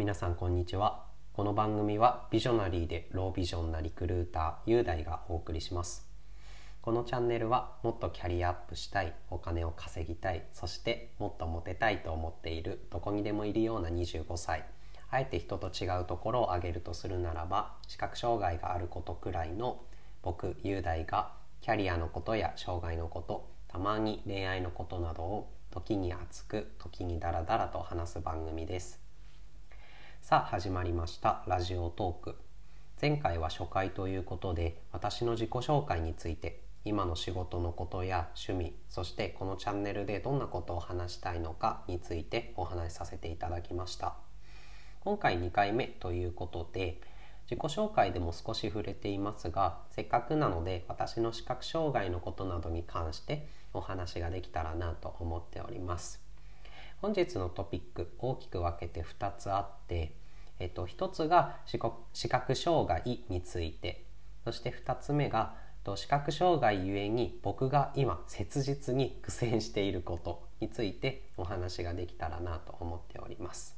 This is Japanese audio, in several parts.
皆さんこんにちは。この番組はビジョナリーでロービジョンなリクルーター雄大がお送りします。このチャンネルはもっとキャリアアップしたいお金を稼ぎたいそしてもっとモテたいと思っているどこにでもいるような25歳。あえて人と違うところを挙げるとするならば視覚障害があることくらいの僕雄大がキャリアのことや障害のことたまに恋愛のことなどを時に熱く時にダラダラと話す番組です。さあ始まりました。ラジオトーク。前回は初回ということで私の自己紹介について今の仕事のことや趣味そしてこのチャンネルでどんなことを話したいのかについてお話しさせていただきました。今回2回目ということで自己紹介でも少し触れていますがせっかくなので私の視覚障害のことなどに関してお話ができたらなと思っております。本日のトピック大きく分けて2つあってえっと、1つが視覚障害についてそして2つ目が視覚障害ゆえに僕が今切実に苦戦していることについてお話ができたらなと思っております。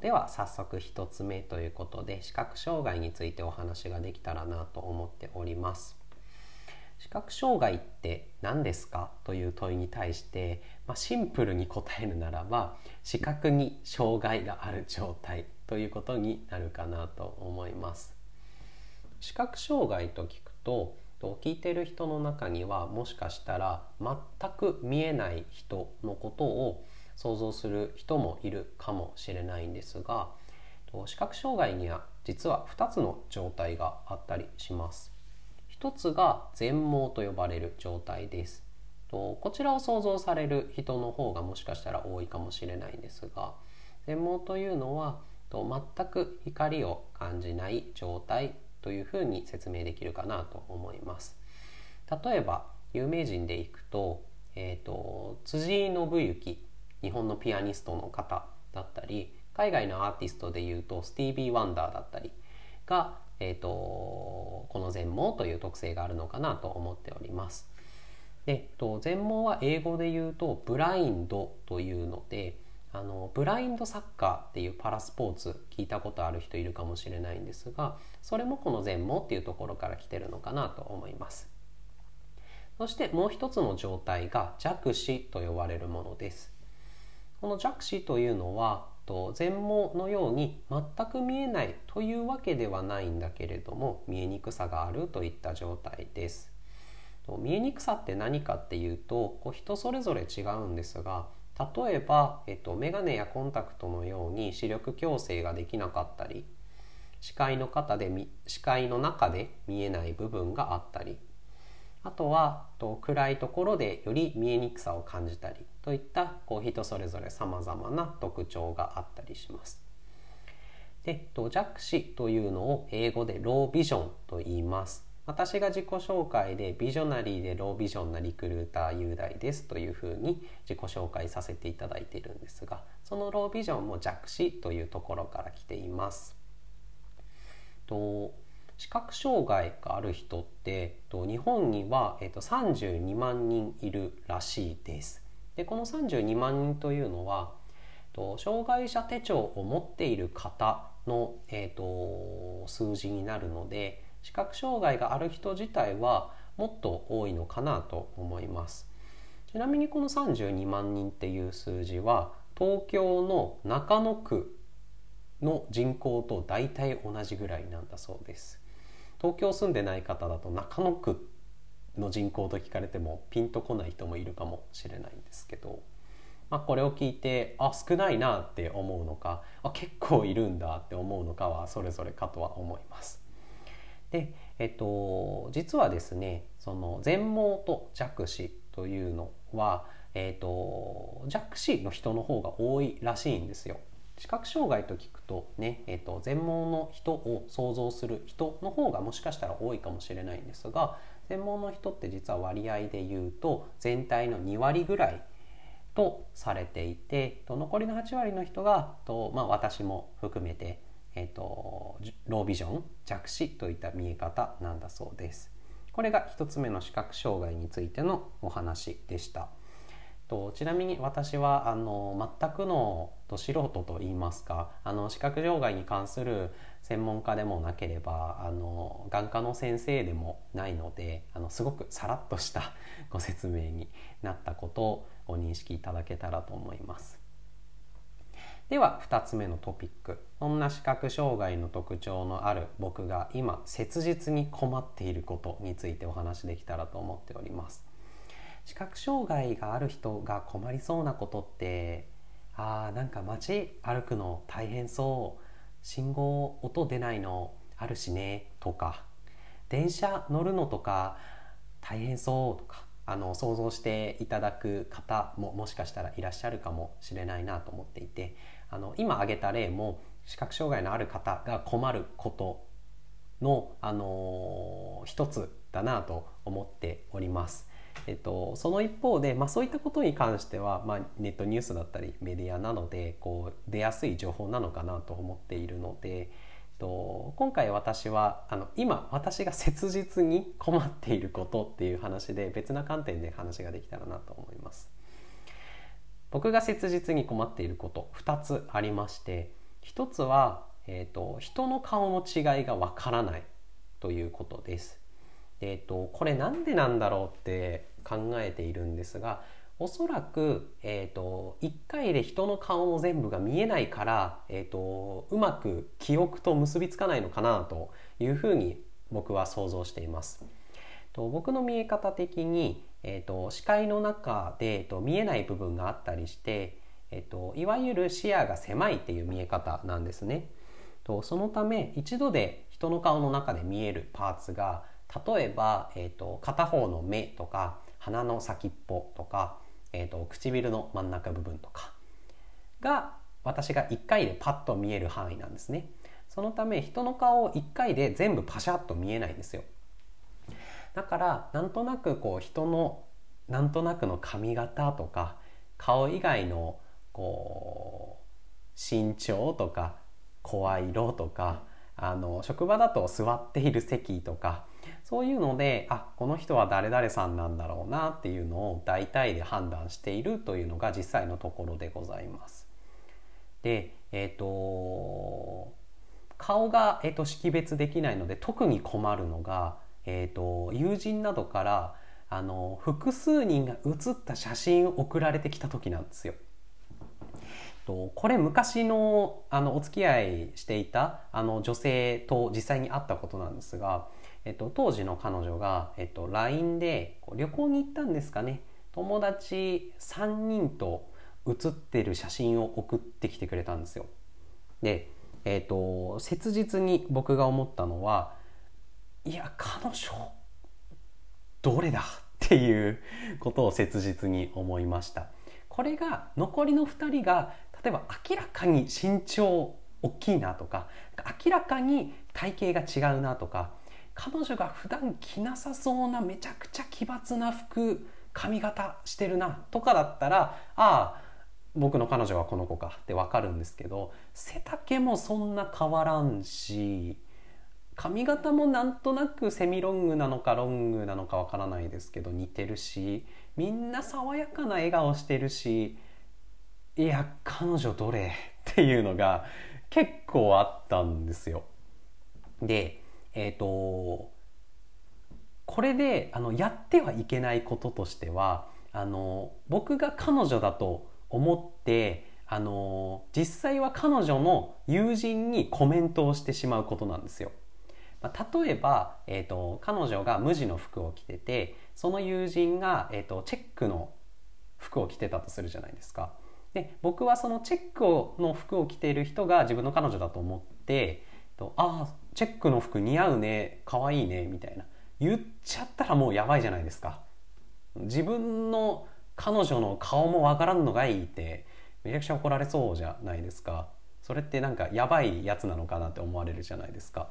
では早速1つ目ということで視覚障害についてお話ができたらなと思っております。視覚障害って何ですかという問いに対して、まあ、シンプルに答えるならば視覚に障害がある状態ということになるかなと思います。視覚障害と聞くと聞いてる人の中にはもしかしたら全く見えない人のことを想像する人もいるかもしれないんですが視覚障害には実は2つの状態があったりします。一つが全盲と呼ばれる状態です。とこちらを想像される人の方がもしかしたら多いかもしれないんですが全盲というのはと全く光を感じない状態というふうに説明できるかなと思います。例えば有名人でいくと,、えーと、辻井信行日本のピアニストの方だったり海外のアーティストでいうとスティービー・ワンダーだったりがえーと、この全盲という特性があるのかなと思っております。でと全盲は英語で言うとブラインドというのであのブラインドサッカーっていうパラスポーツ聞いたことある人いるかもしれないんですがそれもこの全盲っていうところから来てるのかなと思います。そしてもう一つの状態が弱視と呼ばれるものです。この弱視というのはと全盲のように全く見えないというわけではないんだけれども見えにくさがあるといった状態です。見えにくさって何かっていうとこう人それぞれ違うんですが例えば、えっと、メガネやコンタクトのように視力矯正ができなかったり視界の方で視界の中で見えない部分があったりあとはと暗いところでより見えにくさを感じたりといったこう人それぞれさまざまな特徴があったりします。で弱視というのを英語でロービジョンと言います。私が自己紹介でビジョナリーでロービジョンなリクルーター雄大ですというふうに自己紹介させていただいているんですがそのロービジョンも弱視というところから来ています。と視覚障害がある人って日本には、32万人いるらしいです。でこの32万人というのは障害者手帳を持っている方の、えーと、数字になるので視覚障害がある人自体はもっと多いのかなと思いますちなみにこの32万人っていう数字は東京の中野区の人口と大体同じぐらいなんだそうです東京住んでない方だと中野区の人口と聞かれてもピンとこない人もいるかもしれないんですけど、まあ、これを聞いてあ少ないなって思うのかあ結構いるんだって思うのかはそれぞれかとは思います。で、えっと、実はですねその全盲と弱視というのは、えっと、弱視の人の方が多いらしいんですよ。視覚障害と聞くとね、えーと、全盲の人を想像する人の方がもしかしたら多いかもしれないんですが全盲の人って実は割合で言うと全体の2割ぐらいとされていて残りの8割の人が、まあ、私も含めて、えーと、ロービジョン弱視といった見え方なんだそうです。これが1つ目の視覚障害についてのお話でした。とちなみに私はあの全くのど素人と言いますかあの視覚障害に関する専門家でもなければあの眼科の先生でもないのであのすごくさらっとした ご説明になったことをご認識いただけたらと思います。では2つ目のトピックそんな視覚障害の特徴のある僕が今切実に困っていることについてお話できたらと思っております視覚障害がある人が困りそうなことってあーなんか街歩くの大変そう。信号音出ないのあるしねとか。電車乗るのとか大変そうとか。あの想像していただく方ももしかしたらいらっしゃるかもしれないなと思っていて。あの今挙げた例も視覚障害のある方が困ることの、あのー、一つだなと思っております。えっと、その一方で、まあ、そういったことに関しては、まあ、ネットニュースだったりメディアなのでこう出やすい情報なのかなと思っているので、えっと、今回私はあの今私が切実に困っていることっていう話で別な観点で話ができたらなと思います。僕が切実に困っていること2つありまして1つは、えーと、人の顔の違いがわからないということです。でえーと、これなんでなんだろうって考えているんですがおそらく、えーと、1回で人の顔の全部が見えないから、えー、とうまく記憶と結びつかないのかなというふうに僕は想像しています。と僕の見え方的に、えーと、視界の中で、えーと、見えない部分があったりして、えーと、いわゆる視野が狭いっていう見え方なんですね。とそのため一度で人の顔の中で見えるパーツが例えば、えー、と片方の目とか鼻の先っぽとか、えー、と唇の真ん中部分とかが私が1回でパッと見える範囲なんですね。そのため人の顔を1回で全部パシャッと見えないんですよ。だからなんとなくこう人のなんとなくの髪型とか顔以外のこう身長とか声色とかあの職場だと座っている席とかそういうのであこの人は誰々さんなんだろうなっていうのを大体で判断しているというのが実際のところでございます。でえっ、ー、と顔が、えーと識別できないので特に困るのがえーと、友人などからあの複数人が写った写真を送られてきた時なんですよ。とこれ昔のあのお付き合いしていたあの女性と実際に会ったことなんですが、えっと、当時の彼女が、えっと、LINE で旅行に行ったんですかね。友達3人と写ってる写真を送ってきてくれたんですよ。で、えっと、切実に僕が思ったのはいや彼女どれだ？っていうことを切実に思いました。これが残りの2人が例えば明らかに身長大きいなとか明らかに体型が違うなとか彼女が普段着なさそうなめちゃくちゃ奇抜な服髪型してるなとかだったらああ僕の彼女はこの子かって分かるんですけど背丈もそんな変わらんし髪型もなんとなくセミロングなのかロングなのかわからないですけど似てるしみんな爽やかな笑顔してるしいや彼女どれ？っていうのが結構あったんですよ。でえっ、ー、とこれであのやってはいけないこととしてはあの僕が彼女だと思ってあの実際は彼女の友人にコメントをしてしまうことなんですよ。まあ、例えば、えーと、彼女が無地の服を着ててその友人が、えーと、チェックの服を着てたとするじゃないですか。で僕はそのチェックの服を着ている人が自分の彼女だと思ってとああチェックの服似合うね可愛いねみたいな。言っちゃったらもうやばいじゃないですか。自分の彼女の顔もわからんのがいいってめちゃくちゃ怒られそうじゃないですか。それってなんかやばいやつなのかなって思われるじゃないですか。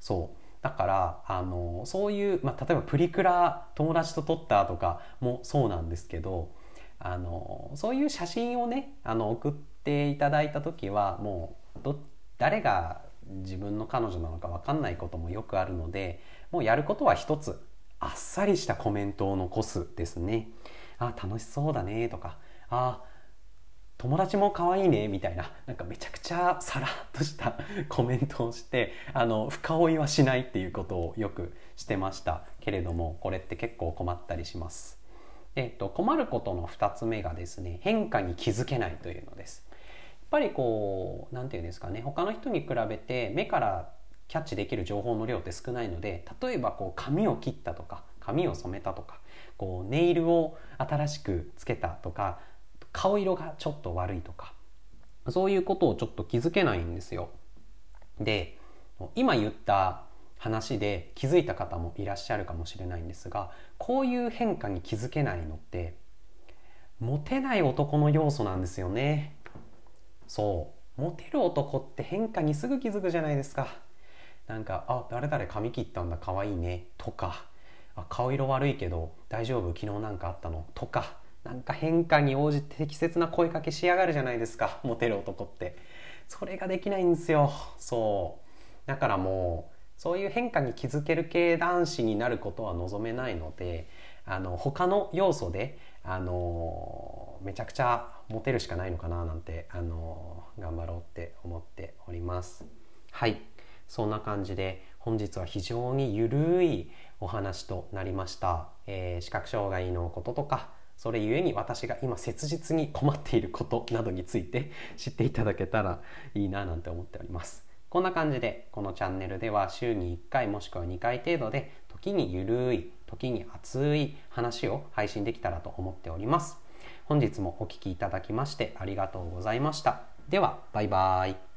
そう。だからあのそういう、まあ、例えばプリクラ友達と撮ったとかもそうなんですけどあのそういう写真をねあの送っていただいた時はもうど誰が自分の彼女なのか分かんないこともよくあるのでもうやることは一つあっさりしたコメントを残すですね。あ楽しそうだねとかあ友達も可愛いねみたいななんかめちゃくちゃさらっとした コメントをしてあの深追いはしないっていうことをよくしてましたけれどもこれって結構困ったりします。えっと、困ることの2つ目がですね変化に気づけないというのです。やっぱりこう何て言うんですかね他の人に比べて目からキャッチできる情報の量って少ないので例えばこう髪を切ったとか髪を染めたとかこうネイルを新しくつけたとか顔色がちょっと悪いとかそういうことをちょっと気づけないんですよ。で今言った話で気づいた方もいらっしゃるかもしれないんですがこういう変化に気づけないのってモテない男の要素なんですよねそう。モテる男って変化にすぐ気づくじゃないですか。なんか「あ誰々髪切ったんだ可愛いね」とか「あ顔色悪いけど大丈夫？昨日なんかあったの?」とかなんか変化に応じて適切な声かけしやがるじゃないですかモテる男って。それができないんですよ。そう。だからもうそういう変化に気づける系男子になることは望めないのであの他の要素であのめちゃくちゃモテるしかないのかななんてあの頑張ろうって思っておりますはいそんな感じで本日は非常にゆるいお話となりました、えー、視覚障害のこととかそれゆえに私が今切実に困っていることなどについて 知っていただけたらいいななんて思っております。こんな感じでこのチャンネルでは週に1回もしくは2回程度で時にゆるい時に熱い話を配信できたらと思っております。本日もお聴きいただきましてありがとうございました。ではバイバーイ。